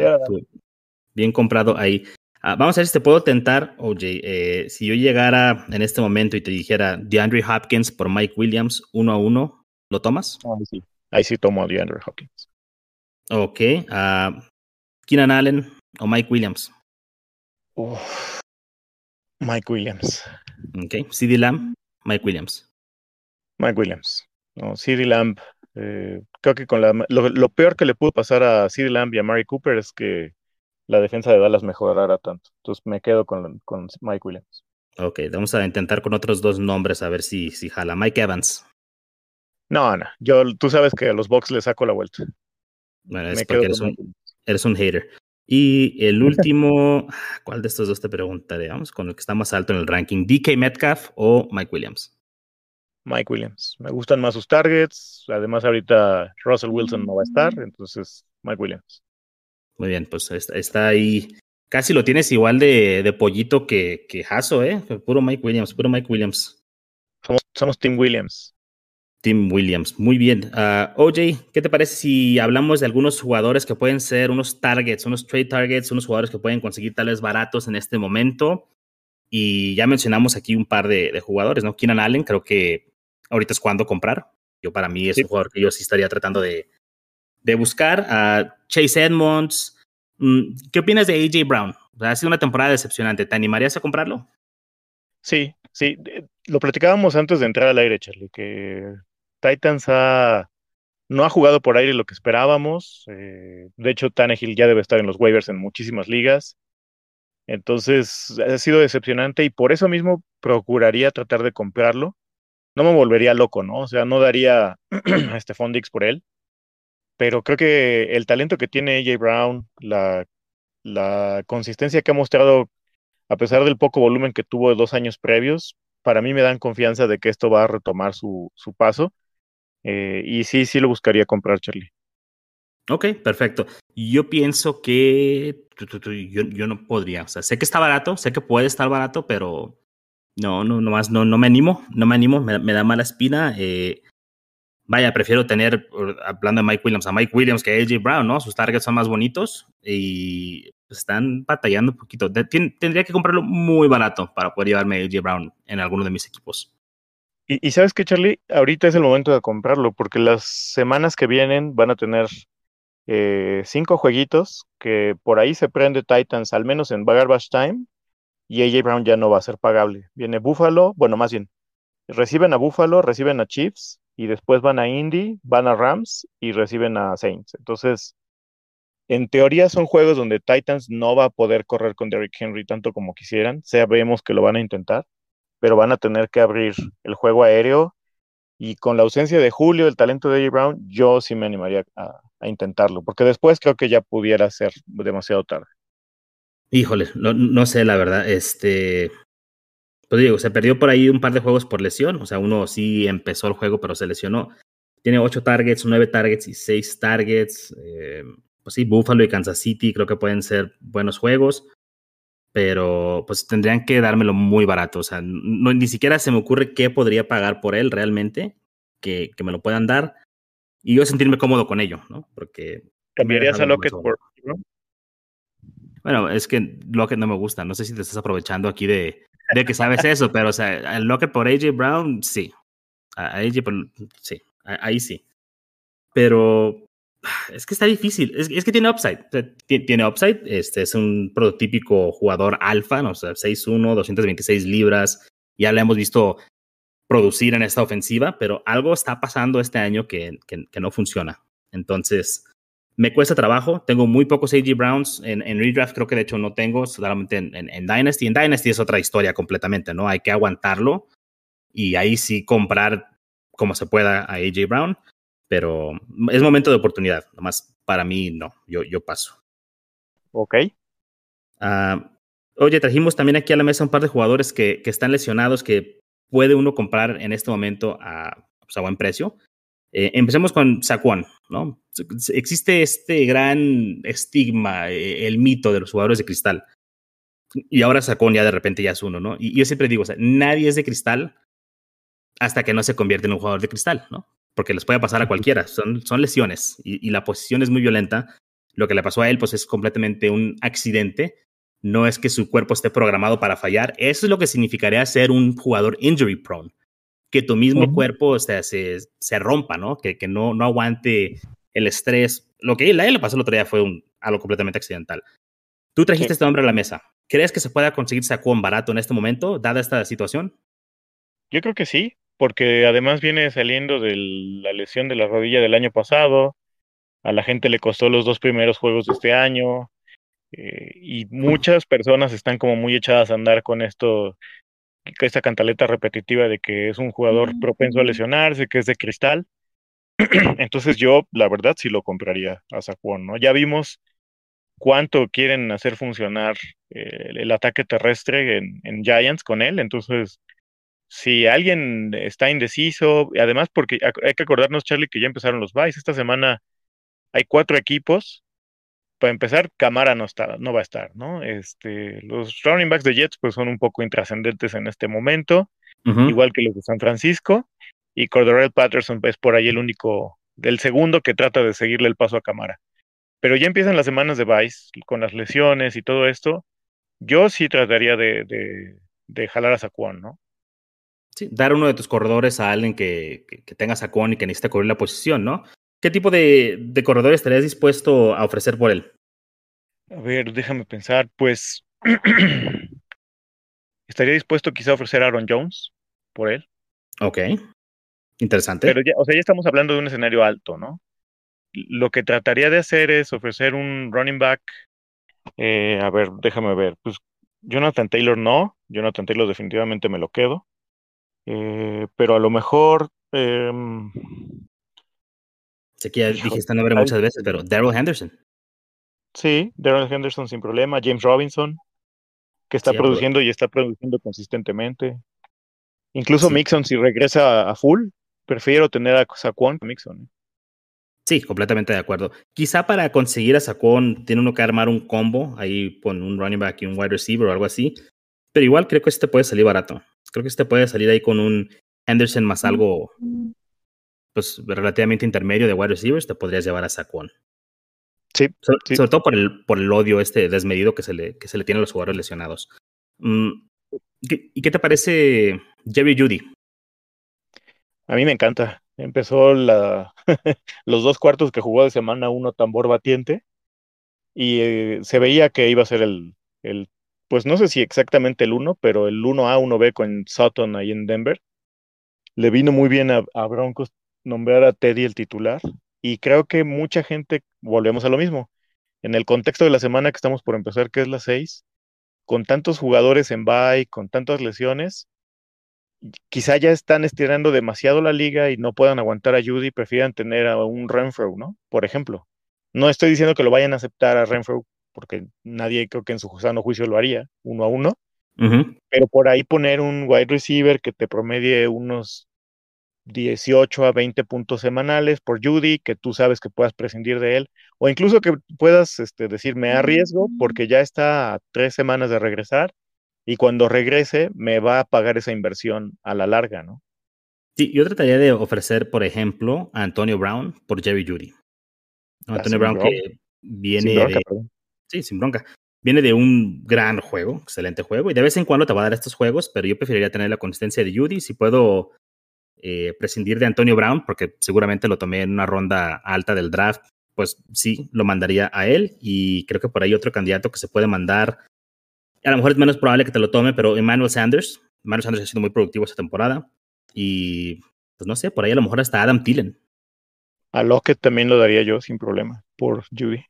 bien comprado ahí. Ah, vamos a ver si te puedo tentar, OJ. Eh, si yo llegara en este momento y te dijera DeAndre Hopkins por Mike Williams uno a uno, ¿lo tomas? Ahí sí, ahí sí tomo a DeAndre Hopkins. Ok. Uh, Keenan Allen o Mike Williams. Mike Williams. Ok. CD Lamb, Mike Williams. Mike Williams. No, CD Lamb. Eh, creo que con la, lo, peor que le pudo pasar a CD Lamb y a Mary Cooper es que la defensa de Dallas mejorara tanto. Entonces me quedo con, con Mike Williams. Ok, vamos a intentar con otros dos nombres a ver si, si jala. Mike Evans. No, no. Yo, tú sabes que a los Bucks le saco la vuelta. Bueno, es porque eres un, eres un, hater. Y el último, ¿cuál de estos dos te preguntaré? Vamos con el que está más alto en el ranking. ¿DK Metcalf o Mike Williams? Mike Williams. Me gustan más sus targets. Además, ahorita Russell Wilson no va a estar, entonces Mike Williams. Muy bien, pues está, ahí. Casi lo tienes igual de, pollito que, que Hasso, ¿eh? Puro Mike Williams, puro Mike Williams. Somos, somos Tim Williams. Tim Williams, muy bien. Uh, OJ, ¿qué te parece si hablamos de algunos jugadores que pueden ser unos targets, unos trade targets, unos jugadores que pueden conseguir tales baratos en este momento? Y ya mencionamos aquí un par de, jugadores, ¿no? Keenan Allen, creo que ahorita es cuando comprar. Yo para mí es un jugador que yo sí estaría tratando de, de buscar a Chase Edmonds. Mm, ¿Qué opinas de AJ Brown? Ha sido una temporada decepcionante. ¿Te animarías a comprarlo? Sí, sí. Lo platicábamos antes de entrar al aire, Charlie, que Titans ha, no ha jugado por aire lo que esperábamos. Eh, de hecho, Tannehill ya debe estar en los waivers en muchísimas ligas. Entonces, ha sido decepcionante y por eso mismo procuraría tratar de comprarlo. No me volvería loco, ¿no? O sea, no daría [clears throat] a Stephon Dix por él pero creo que el talento que tiene AJ Brown, la, consistencia que ha mostrado, a pesar del poco volumen que tuvo dos años previos, para mí me dan confianza de que esto va a retomar su paso. Eh, y sí, sí lo buscaría comprar, Charlie. Ok, perfecto. Yo pienso que yo, yo, no podría. O sea, sé que está barato, sé que puede estar barato, pero no, no, nomás no, no me animo, no me animo, me, da mala espina. Eh, vaya, prefiero tener, hablando de Mike Williams, a Mike Williams que a AJ Brown, ¿no? Sus targets son más bonitos y están batallando un poquito. tendría que comprarlo muy barato para poder llevarme a AJ Brown en alguno de mis equipos. Y, sabes que, Charlie, ahorita es el momento de comprarlo porque las semanas que vienen van a tener eh, cinco jueguitos que por ahí se prende Titans, al menos en Garbage Time, y AJ Brown ya no va a ser pagable. Viene Buffalo, bueno, más bien, reciben a Buffalo, reciben a Chiefs, y después van a Indy, van a Rams y reciben a Saints. Entonces, en teoría son juegos donde Titans no va a poder correr con Derrick Henry tanto como quisieran. Sabemos que lo van a intentar, pero van a tener que abrir el juego aéreo. Y con la ausencia de Julio, el talento de A. Brown, yo sí me animaría a, intentarlo, porque después creo que ya pudiera ser demasiado tarde. Híjole, no, no sé, la verdad. Este, pues digo, se perdió por ahí un par de juegos por lesión, o sea, uno sí empezó el juego, pero se lesionó. Tiene ocho targets, nueve targets y seis targets. Eh, pues sí, Buffalo y Kansas City creo que pueden ser buenos juegos, pero pues tendrían que dármelo muy barato. O sea, no, ni siquiera se me ocurre qué podría pagar por él realmente, que, que me lo puedan dar y yo sentirme cómodo con ello, ¿no? Porque. ¿Cambiarías a Lockett por, Bueno, es que Lockett no me gusta. No sé si te estás aprovechando aquí de, de que sabes eso, pero o sea, el Locker por AJ Brown, sí. A AJ, sí, ahí sí. Pero es que está difícil. Es, que tiene upside. tiene upside. Este es un prototípico jugador alfa, ¿no? o sea, 6'1, 226 libras. Ya le hemos visto producir en esta ofensiva, pero algo está pasando este año que, no funciona. Entonces, Me cuesta trabajo, tengo muy pocos AJ Browns en, redraft, creo que de hecho no tengo, solamente en, en, Dynasty. En Dynasty es otra historia completamente, ¿no? Hay que aguantarlo y ahí sí comprar como se pueda a AJ Brown, pero es momento de oportunidad, nomás para mí no, yo, yo paso. Ok. Uh, oye, trajimos también aquí a la mesa un par de jugadores que, que están lesionados que puede uno comprar en este momento a, pues, a buen precio. Eh, empecemos con Saquon, ¿no? Existe este gran estigma, eh, el mito de los jugadores de cristal. Y ahora Saquon ya de repente ya es uno, ¿no? Y yo siempre digo, o sea, nadie es de cristal hasta que no se convierte en un jugador de cristal, ¿no? Porque les puede pasar a cualquiera, son, son lesiones y, y la posición es muy violenta. Lo que le pasó a él, pues es completamente un accidente no es que su cuerpo esté programado para fallar. Eso es lo que significaría ser un jugador injury prone. Que tu mismo cuerpo o sea, se, se, rompa, ¿no? Que, que no, no aguante el estrés. Lo que a él le pasó el otro día fue un, algo completamente accidental. Tú trajiste este hombre a la mesa. ¿Crees que se pueda conseguir Saquon barato en este momento, dada esta situación? Yo creo que sí, porque además viene saliendo de la lesión de la rodilla del año pasado. A la gente le costó los dos primeros juegos de este año. Eh, y muchas personas están como muy echadas a andar con esto, esta cantaleta repetitiva de que es un jugador propenso a lesionarse, que es de cristal. [clears throat] Entonces yo, la verdad, sí lo compraría a Saquon, ¿no? Ya vimos cuánto quieren hacer funcionar eh, el, ataque terrestre en, en, Giants con él. Entonces, si alguien está indeciso, además porque hay que acordarnos, Charlie, que ya empezaron los buys. Esta semana hay cuatro equipos para empezar, Camara no, está, no va a estar, ¿no? Este, los running backs de Jets pues son un poco intrascendentes en este momento, igual que los de San Francisco, y Cordarrelle Patterson es por ahí el único, del segundo que trata de seguirle el paso a Camara. Pero ya empiezan las semanas de Vice, con las lesiones y todo esto, yo sí trataría de, de, jalar a Saquon, ¿no? Sí, dar uno de tus corredores a alguien que, que, tenga Saquon y que necesite cubrir la posición, ¿no? ¿Qué tipo de, de corredor estarías dispuesto a ofrecer por él? A ver, déjame pensar. Pues [clears throat] estaría dispuesto quizá a ofrecer a Aaron Jones por él. Ok. Interesante. Pero ya, o sea, ya estamos hablando de un escenario alto, ¿no? Lo que trataría de hacer es ofrecer un running back. Eh, a ver, déjame ver. Pues Jonathan Taylor no. Jonathan Taylor definitivamente me lo quedo. Eh, pero a lo mejor. Em, Sé que ya dijiste este nombre muchas veces, pero Daryl Henderson. Sí, Daryl Henderson sin problema. James Robinson, que está produciendo y está produciendo consistentemente. Incluso Mixon, si regresa a full, prefiero tener a Saquon que Mixon. ¿eh? Sí, completamente de acuerdo. Quizá para conseguir a Saquon tiene uno que armar un combo ahí con un running back y un wide receiver o algo así. Pero igual creo que este puede salir barato. Creo que este puede salir ahí con un Henderson más algo pues relativamente intermedio de wide receivers, te podrías llevar a Saquon. Sí, sobre, todo por el, por el odio este desmedido que se le, que se le tiene a los jugadores lesionados. Mm, ¿Y qué te parece Jerry Judy? A mí me encanta. Empezó la, [laughs] los dos cuartos que jugó de semana uno tambor batiente y eh, se veía que iba a ser el, el, pues no sé si exactamente el uno, pero el 1A, 1B con Sutton ahí en Denver. Le vino muy bien a, Broncos nombrar a Teddy el titular y creo que mucha gente, volvemos a lo mismo, en el contexto de la semana que estamos por empezar, que es la 6, con tantos jugadores en bye, con tantas lesiones, quizá ya están estirando demasiado la liga y no puedan aguantar a Judy, prefieran tener a un Renfro, ¿no? Por ejemplo. No estoy diciendo que lo vayan a aceptar a Renfro, porque nadie creo que en su sano juicio lo haría, uno a uno. Pero por ahí poner un wide receiver que te promedie unos 18 a 20 puntos semanales por Judy, que tú sabes que puedas prescindir de él, o incluso que puedas este, decir, me arriesgo porque ya está a tres semanas de regresar y cuando regrese me va a pagar esa inversión a la larga, ¿no? Sí, yo trataría de ofrecer, por ejemplo, a Antonio Brown por Jerry Judy. Antonio Brown que viene de, sí, sin bronca. Viene de un gran juego, excelente juego, y de vez en cuando te va a dar estos juegos, pero yo preferiría tener la consistencia de Judy. Si puedo eh, prescindir de Antonio Brown, porque seguramente lo tomé en una ronda alta del draft, pues sí, lo mandaría a él. Y creo que por ahí otro candidato que se puede mandar, a lo mejor es menos probable que te lo tome, pero Emmanuel Sanders. Emmanuel Sanders ha sido muy productivo esta temporada. Y pues no sé, por ahí a lo mejor hasta Adam Thielen. A Lockett también lo daría yo sin problema. por Judy.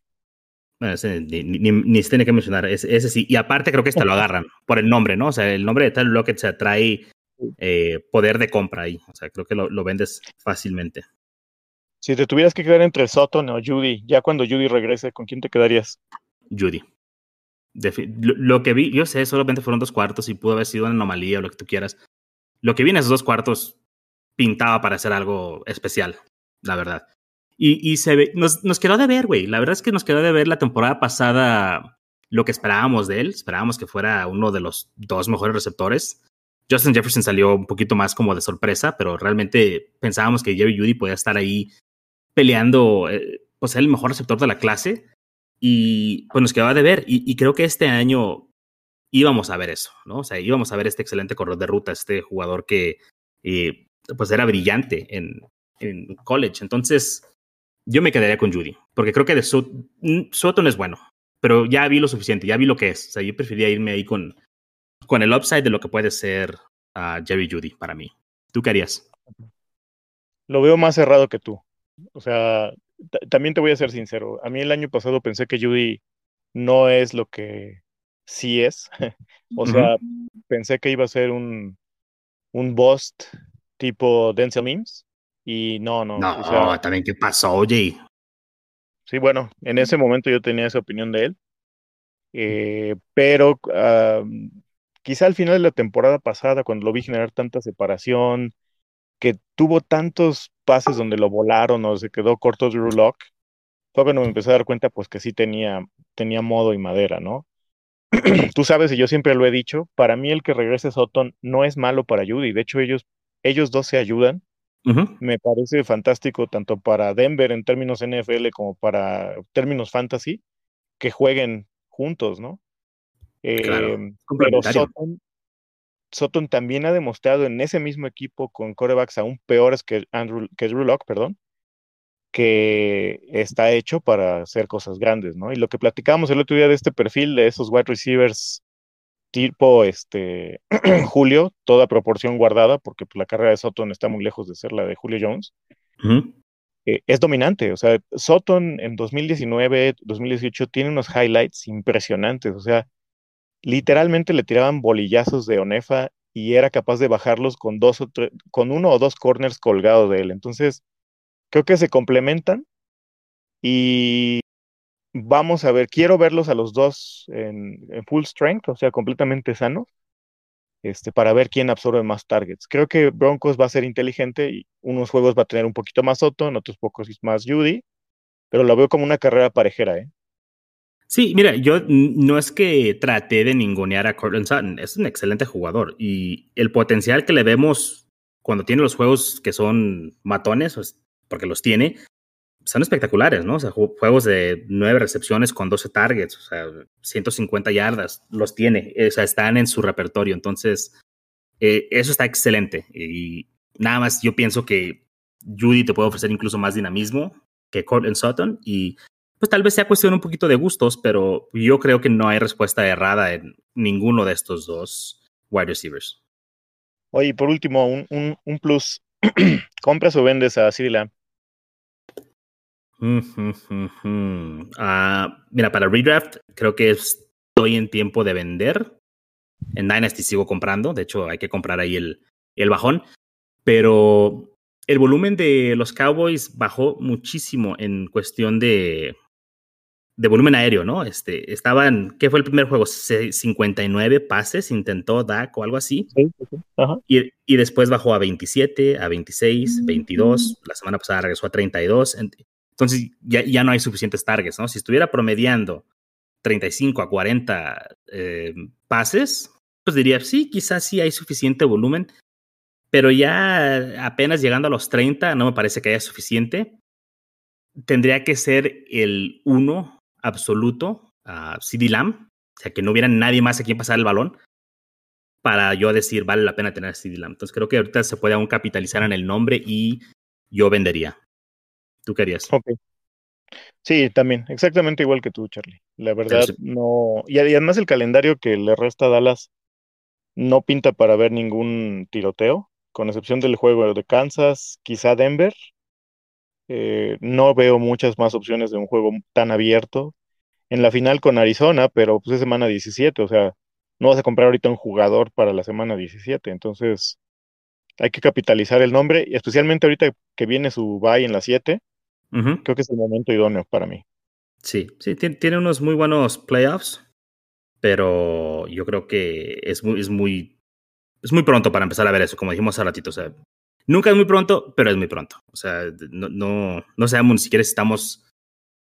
Ni, se tiene que mencionar, ese, sí. Y aparte creo que este lo agarran por el nombre, ¿no? O sea, el nombre de Tyler Lockett se atrae eh, poder de compra ahí. O sea, creo que lo, lo, vendes fácilmente. Si te tuvieras que quedar entre Sutton o Judy, ya cuando Judy regrese, ¿con quién te quedarías? Judy. lo, que vi, yo sé, solamente fueron dos cuartos y pudo haber sido una anomalía o lo que tú quieras. Lo que vi en esos dos cuartos pintaba para hacer algo especial, la verdad. Y, y se nos, nos quedó de ver, güey. La verdad es que nos quedó de ver la temporada pasada lo que esperábamos de él. Esperábamos que fuera uno de los dos mejores receptores. Justin Jefferson salió un poquito más como de sorpresa, pero realmente pensábamos que Jerry Judy podía estar ahí peleando, eh, pues el mejor receptor de la clase. Y pues nos quedaba de ver. Y, creo que este año íbamos a ver eso, ¿no? O sea, íbamos a ver este excelente corredor de ruta, este jugador que eh, pues era brillante en, en, college. Entonces, yo me quedaría con Judy, porque creo que de Sutton es bueno, pero ya vi lo suficiente, ya vi lo que es. O sea, yo preferiría irme ahí con, con el upside de lo que puede ser uh, Jerry Judy para mí. ¿Tú qué harías? Lo veo más cerrado que tú. O sea, también te voy a ser sincero. A mí el año pasado pensé que Judy no es lo que sí es. [laughs] o sea, pensé que iba a ser un, un bust tipo Denzel Mims. Y no, no. No, o sea, también qué pasó, oye. Sí, bueno, en ese momento yo tenía esa opinión de él. Eh, pero quizá al final de la temporada pasada, cuando lo vi generar tanta separación, que tuvo tantos pases donde lo volaron o se quedó corto Drew Lock, fue cuando me empecé a dar cuenta pues que sí tenía, tenía modo y madera, ¿no? [clears throat] Tú sabes, y yo siempre lo he dicho, para mí el que regrese Sutton no es malo para Judy, de hecho ellos, ellos dos se ayudan. Me parece fantástico tanto para Denver en términos NFL como para términos fantasy que jueguen juntos, ¿no? Em, pero Sutton, también ha demostrado en ese mismo equipo con corebacks aún peores que, Andrew, que Drew Locke, perdón, que está hecho para hacer cosas grandes, ¿no? Y lo que platicábamos el otro día de este perfil de esos wide receivers tipo este [clears throat] Julio, toda proporción guardada, porque pues, la carrera de Sutton está muy lejos de ser la de Julio Jones. Eh, es dominante. O sea, Sutton en 2019, 2018 tiene unos highlights impresionantes. O sea, literalmente le tiraban bolillazos de Onefa y era capaz de bajarlos con dos o con uno o dos corners colgados de él. Entonces, creo que se complementan y vamos a ver, quiero verlos a los dos en, full strength, o sea, completamente sanos este, para ver quién absorbe más targets. Creo que Broncos va a ser inteligente y unos juegos va a tener un poquito más Soto, en otros pocos más Judy, pero lo veo como una carrera parejera, ¿eh? Sí, mira, yo no es que traté de ningunear a Cortland Sutton, es un excelente jugador y el potencial que le vemos cuando tiene los juegos que son matones, porque los tiene, son espectaculares, ¿no? O sea, juegos de nueve recepciones con 12 targets, o sea, 150 yardas, los tiene, o sea, están en su repertorio. Entonces, eh, eso está excelente. Y nada más yo pienso que Judy te puede ofrecer incluso más dinamismo que Cortland Sutton y pues tal vez sea cuestión un poquito de gustos, pero yo creo que no hay respuesta errada en ninguno de estos dos wide receivers. Oye, por último, un, un, plus. [clears throat] ¿Compras o vendes a CeeDee Ah, mira, para redraft creo que estoy en tiempo de vender. En Dynasty sigo comprando, de hecho hay que comprar ahí el, el bajón, pero el volumen de los Cowboys bajó muchísimo en cuestión de, de volumen aéreo, ¿no? Este, estaban, ¿qué fue el primer juego? 59 pases, intentó Dak o algo así. Y, y, después bajó a 27, a 26, 22. La semana pasada regresó a 32. Entonces ya, ya no hay suficientes targets, ¿no? Si estuviera promediando 35 a 40 eh, pases, pues diría, sí, quizás sí hay suficiente volumen, pero ya apenas llegando a los 30 no me parece que haya suficiente. Tendría que ser el uno absoluto a CD Lamb, o sea, que no hubiera nadie más a quien pasar el balón para yo decir vale la pena tener a CD Lamb. Entonces creo que ahorita se puede aún capitalizar en el nombre y yo vendería. ¿Tú querías? Ok. Sí, también, exactamente igual que tú, Charlie. La verdad, no. Y además el calendario que le resta a Dallas no pinta para ver ningún tiroteo, con excepción del juego de Kansas, quizá Denver. Eh, no veo muchas más opciones de un juego tan abierto. En la final con Arizona, pero pues es semana 17, o sea, no vas a comprar ahorita un jugador para la semana 17, entonces hay que capitalizar el nombre, y especialmente ahorita que viene su bye en la 7, creo que es el momento idóneo para mí. Sí, sí, tiene, unos muy buenos playoffs, pero yo creo que es muy, es muy, es muy pronto para empezar a ver eso, como dijimos hace ratito, o sea, nunca es muy pronto, pero es muy pronto, o sea, no, no, no sabemos ni siquiera si estamos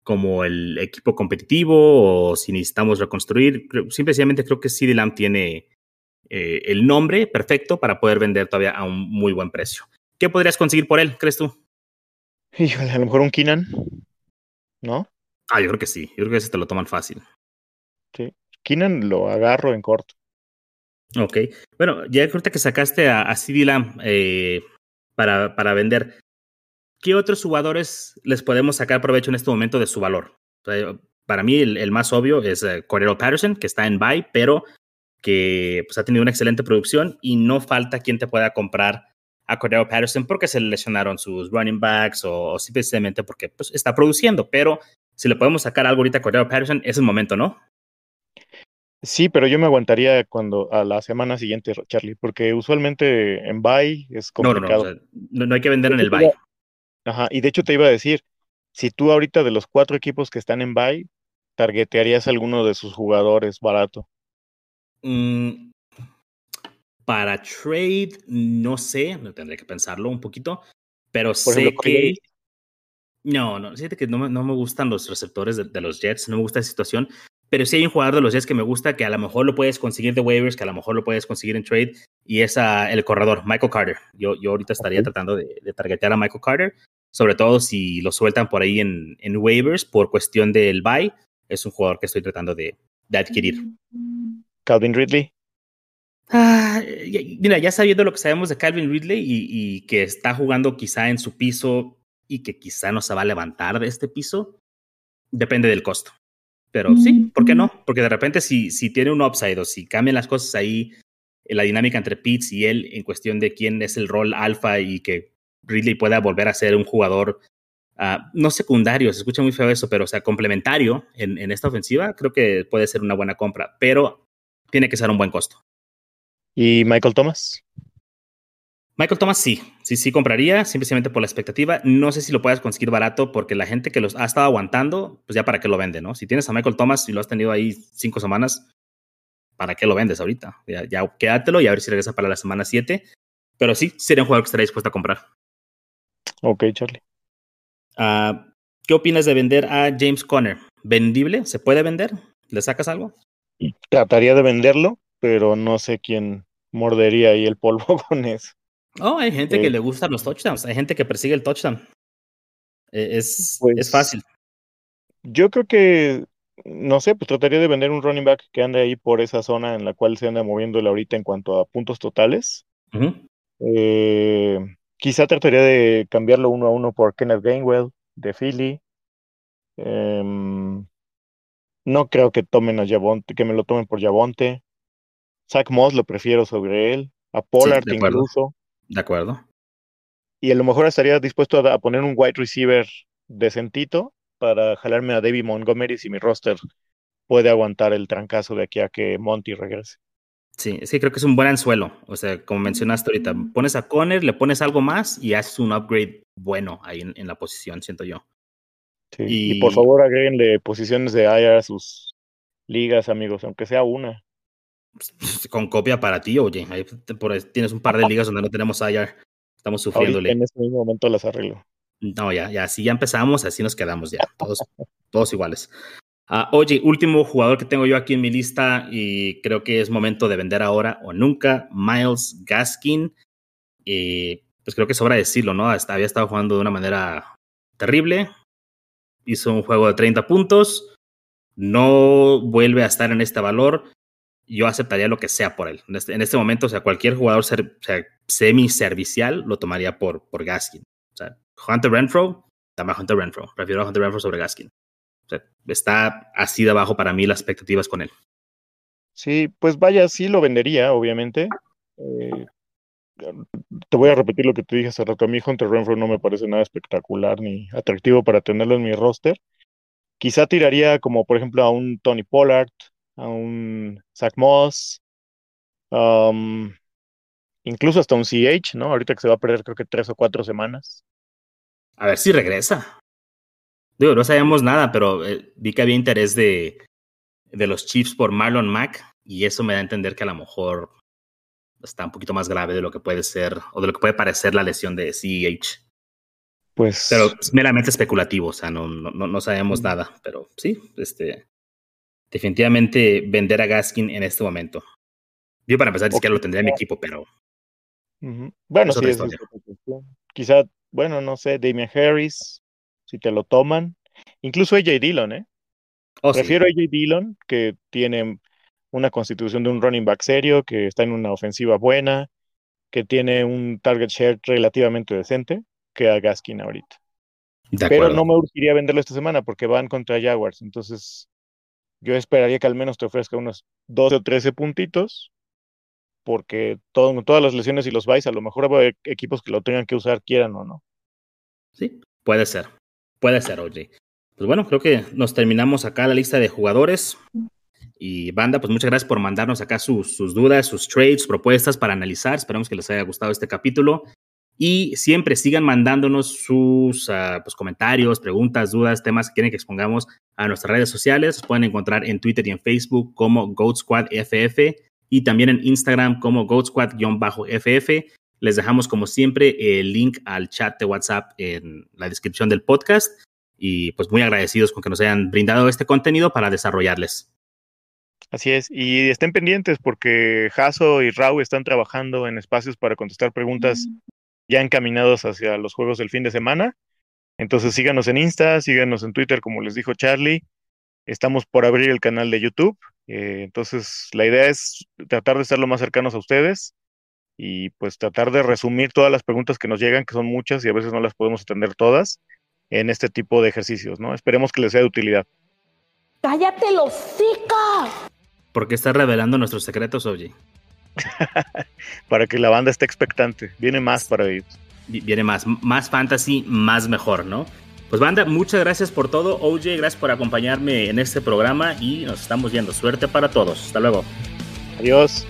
como el equipo competitivo o si necesitamos reconstruir. Simplemente creo que CD Lamb tiene eh, el nombre perfecto para poder vender todavía a un muy buen precio. ¿Qué podrías conseguir por él, crees tú? Híjole, a lo mejor un Keenan, ¿no? Ah, yo creo que sí. Yo creo que ese te lo toman fácil. Sí. Keenan lo agarro en corto. Ok. Bueno, ya ahorita que sacaste a, a CD Lamb eh, para, para vender, ¿qué otros jugadores les podemos sacar provecho en este momento de su valor? para mí, el, más obvio es uh, Cordero Patterson, que está en buy, pero que pues, ha tenido una excelente producción y no falta quien te pueda comprar a Cordero Patterson porque se le lesionaron sus running backs o, simplemente porque pues, está produciendo. Pero si le podemos sacar algo ahorita a Cordero Patterson, es el momento, ¿no? Sí, pero yo me aguantaría cuando a la semana siguiente, Charlie, porque usualmente en buy es complicado. No, no, no, hay que vender en el buy. Ajá, y de hecho te iba a decir, si tú ahorita de los cuatro equipos que están en buy, targetearías a alguno de sus jugadores barato. Mm, para trade, no sé, no tendré que pensarlo un poquito, pero sé que... No, no, fíjate que no me, no me gustan los receptores de, los Jets, no me gusta esa situación, pero sí hay un jugador de los Jets que me gusta, que a lo mejor lo puedes conseguir de waivers, que a lo mejor lo puedes conseguir en trade, y es el corredor, Michael Carter. Yo, yo ahorita estaría tratando de, de, targetear a Michael Carter, sobre todo si lo sueltan por ahí en, en waivers por cuestión del buy. Es un jugador que estoy tratando de, de adquirir. Calvin Ridley. Ah, mira, ya sabiendo lo que sabemos de Calvin Ridley y, y, que está jugando quizá en su piso y que quizá no se va a levantar de este piso, depende del costo. Pero sí, ¿por qué no? Porque de repente si, si tiene un upside o si cambian las cosas ahí, la dinámica entre Pitts y él en cuestión de quién es el rol alfa y que Ridley pueda volver a ser un jugador uh, no secundario, se escucha muy feo eso, pero o sea, complementario en, en, esta ofensiva, creo que puede ser una buena compra, pero tiene que ser un buen costo. ¿Y Michael Thomas? Michael Thomas sí, sí, sí compraría, simplemente por la expectativa. No sé si lo puedas conseguir barato porque la gente que los ha estado aguantando, pues ya para qué lo vende, ¿no? Si tienes a Michael Thomas y lo has tenido ahí cinco semanas, ¿para qué lo vendes ahorita? Ya, ya quédatelo y a ver si regresa para la semana 7. Pero sí, sería un jugador que estaría dispuesto a comprar. Ok, Charlie. Uh, ¿Qué opinas de vender a James Conner? ¿Vendible? ¿Se puede vender? ¿Le sacas algo? Trataría de venderlo, pero no sé quién mordería ahí el polvo [laughs] con eso. Oh, hay gente que le gustan los touchdowns, hay gente que persigue el touchdown. E, es, pues, es fácil. Yo creo que, no sé, pues trataría de vender un running back que ande ahí por esa zona en la cual se anda moviendo ahorita en cuanto a puntos totales. Uh -huh. eh, quizá trataría de cambiarlo uno a uno por Kenneth Gainwell de Philly. Eh, no creo que tomen a Javonte, que me lo tomen por Javonte. Zach Moss lo prefiero sobre él. A Pollard sí, incluso. De acuerdo. Y a lo mejor estaría dispuesto a, a, poner un wide receiver decentito para jalarme a David Montgomery si mi roster puede aguantar el trancazo de aquí a que Monty regrese. Sí, sí, creo que es un buen anzuelo. O sea, como mencionaste ahorita, pones a Conner, le pones algo más y haces un upgrade bueno ahí en, en la posición, siento yo. Sí. Y... y... por favor agréguenle posiciones de IR a sus ligas, amigos, aunque sea una. Con copia para ti, oye. Ahí tienes un par de ligas donde no tenemos IR. Estamos sufriéndole. Ahorita en este mismo momento las arreglo. No, ya, ya, si ya empezamos, así nos quedamos ya. Todos, [laughs] todos iguales. Uh, oye, último jugador que tengo yo aquí en mi lista y creo que es momento de vender ahora o nunca, Miles Gaskin. Y pues creo que sobra decirlo, ¿no? Hasta había estado jugando de una manera terrible. Hizo un juego de 30 puntos. No vuelve a estar en este valor. Yo aceptaría lo que sea por él. En este, este momento, o sea, cualquier jugador ser, semi-servicial lo tomaría por, por Gaskin. O sea, Hunter Renfro, dame a Hunter Renfro. Prefiero a Hunter Renfro sobre Gaskin. O sea, está así de abajo para mí las expectativas con él. Sí, pues vaya, sí lo vendería, obviamente. Eh, te voy a repetir lo que te dije hace rato. A mí Hunter Renfro no me parece nada espectacular ni atractivo para tenerlo en mi roster. Quizá tiraría como, por ejemplo, a un Tony Pollard, a un Zach Moss, um, incluso hasta un CH, ¿no? Ahorita que se va a perder creo que tres o cuatro semanas. A ver si regresa. Digo, no sabemos nada, pero eh, vi que había interés de, de los Chiefs por Marlon Mack y eso me da a entender que a lo mejor está un poquito más grave de lo que puede ser o de lo que puede parecer la lesión de CEH. Pues. Pero es meramente especulativo, o sea, no, no, no sabemos nada, pero sí, este. Definitivamente vender a Gaskin en este momento. Yo para empezar, ni siquiera lo tendría en mi equipo, pero. Bueno, sí, es quizá, bueno, no sé, Damian Harris, si te lo toman. Incluso AJ Dillon, ¿eh? Oh, Prefiero a AJ Dillon, que tiene una constitución de un running back serio, que está en una ofensiva buena, que tiene un target share relativamente decente, que a Gaskin ahorita. Pero no me urgiría venderlo esta semana porque van contra Jaguars. Entonces, yo esperaría que al menos te ofrezca unos 12 o 13 puntitos, porque todo, todas las lesiones y los vais, a lo mejor hay equipos que lo tengan que usar, quieran o no. Sí, puede ser. Puede ser, oye. Pues bueno, creo que nos terminamos acá la lista de jugadores. Y banda, pues muchas gracias por mandarnos acá sus, sus dudas, sus trades, propuestas para analizar. Esperamos que les haya gustado este capítulo. Y siempre sigan mandándonos sus uh, pues, comentarios, preguntas, dudas, temas que quieren que expongamos a nuestras redes sociales. Los pueden encontrar en Twitter y en Facebook como Goat Squad FF y también en Instagram como Goat Squad-FF. Les dejamos como siempre el link al chat de WhatsApp en la descripción del podcast y pues muy agradecidos con que nos hayan brindado este contenido para desarrollarles. Así es, y estén pendientes porque Jaso y Rau están trabajando en espacios para contestar preguntas ya encaminados hacia los juegos del fin de semana. Entonces síganos en Insta, síganos en Twitter, como les dijo Charlie. Estamos por abrir el canal de YouTube. Eh, entonces la idea es tratar de estar lo más cercanos a ustedes y pues tratar de resumir todas las preguntas que nos llegan, que son muchas y a veces no las podemos atender todas en este tipo de ejercicios, ¿no? Esperemos que les sea de utilidad. ¡Cállate los chicos! ¿Por qué estás revelando nuestros secretos, Oye? [laughs] para que la banda esté expectante. Viene más para ellos. Viene más, más fantasy, más mejor, ¿no? Pues banda, muchas gracias por todo. OJ, gracias por acompañarme en este programa y nos estamos viendo. Suerte para todos. Hasta luego. Adiós.